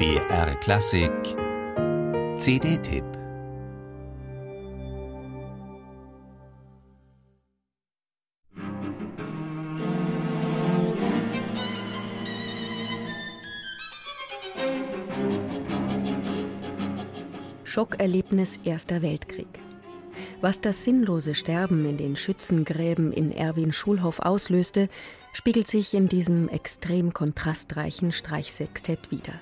BR Klassik CD-Tipp Schockerlebnis Erster Weltkrieg. Was das sinnlose Sterben in den Schützengräben in Erwin Schulhoff auslöste, spiegelt sich in diesem extrem kontrastreichen Streichsextett wider.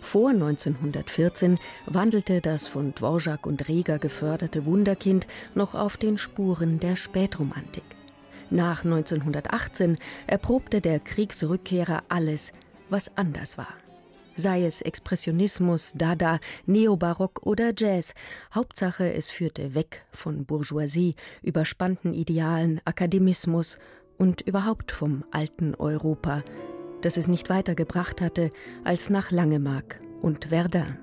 Vor 1914 wandelte das von Dvorak und Reger geförderte Wunderkind noch auf den Spuren der Spätromantik. Nach 1918 erprobte der Kriegsrückkehrer alles, was anders war sei es Expressionismus, Dada, Neobarock oder Jazz. Hauptsache, es führte weg von Bourgeoisie, überspannten Idealen, Akademismus und überhaupt vom alten Europa, das es nicht weiter gebracht hatte als nach Langemark und Verdun.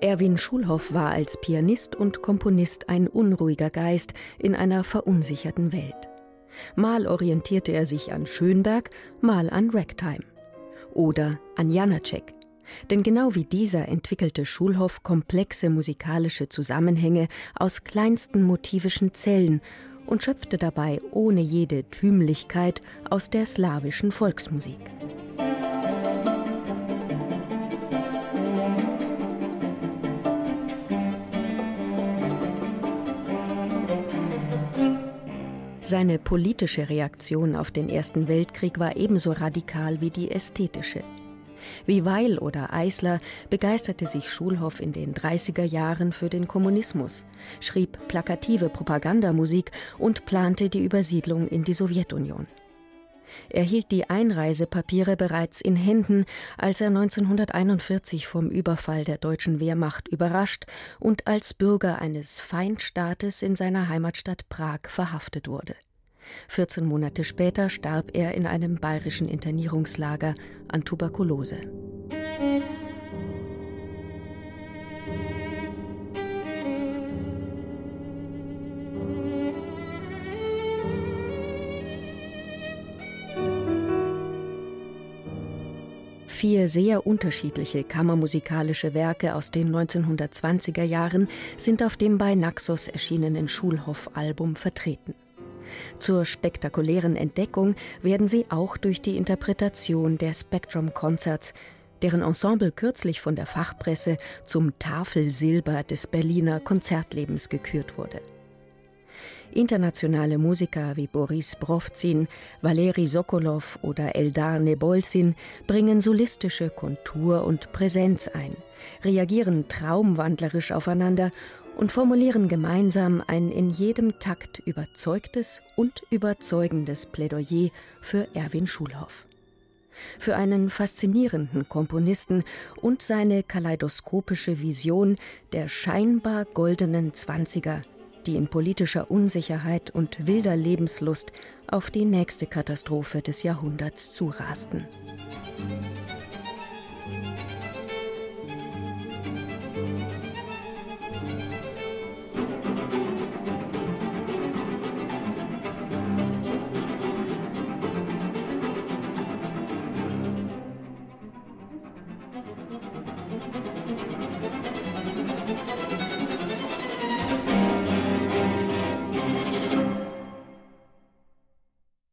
Erwin Schulhoff war als Pianist und Komponist ein unruhiger Geist in einer verunsicherten Welt. Mal orientierte er sich an Schönberg, mal an Ragtime oder an Janacek. Denn genau wie dieser entwickelte Schulhoff komplexe musikalische Zusammenhänge aus kleinsten motivischen Zellen und schöpfte dabei ohne jede Tümlichkeit aus der slawischen Volksmusik. Seine politische Reaktion auf den Ersten Weltkrieg war ebenso radikal wie die ästhetische. Wie Weil oder Eisler begeisterte sich Schulhoff in den 30er Jahren für den Kommunismus, schrieb plakative Propagandamusik und plante die Übersiedlung in die Sowjetunion. Er hielt die Einreisepapiere bereits in Händen, als er 1941 vom Überfall der deutschen Wehrmacht überrascht und als Bürger eines Feindstaates in seiner Heimatstadt Prag verhaftet wurde. 14 Monate später starb er in einem bayerischen Internierungslager an Tuberkulose. Vier sehr unterschiedliche kammermusikalische Werke aus den 1920er Jahren sind auf dem bei Naxos erschienenen Schulhoff-Album vertreten. Zur spektakulären Entdeckung werden sie auch durch die Interpretation der Spectrum Concerts, deren Ensemble kürzlich von der Fachpresse zum Tafelsilber des Berliner Konzertlebens gekürt wurde. Internationale Musiker wie Boris Brovzin, Valeri Sokolov oder Eldar Nebolsin bringen solistische Kontur und Präsenz ein, reagieren traumwandlerisch aufeinander und formulieren gemeinsam ein in jedem Takt überzeugtes und überzeugendes Plädoyer für Erwin Schulhoff. Für einen faszinierenden Komponisten und seine kaleidoskopische Vision der scheinbar goldenen Zwanziger die in politischer Unsicherheit und wilder Lebenslust auf die nächste Katastrophe des Jahrhunderts zurasten.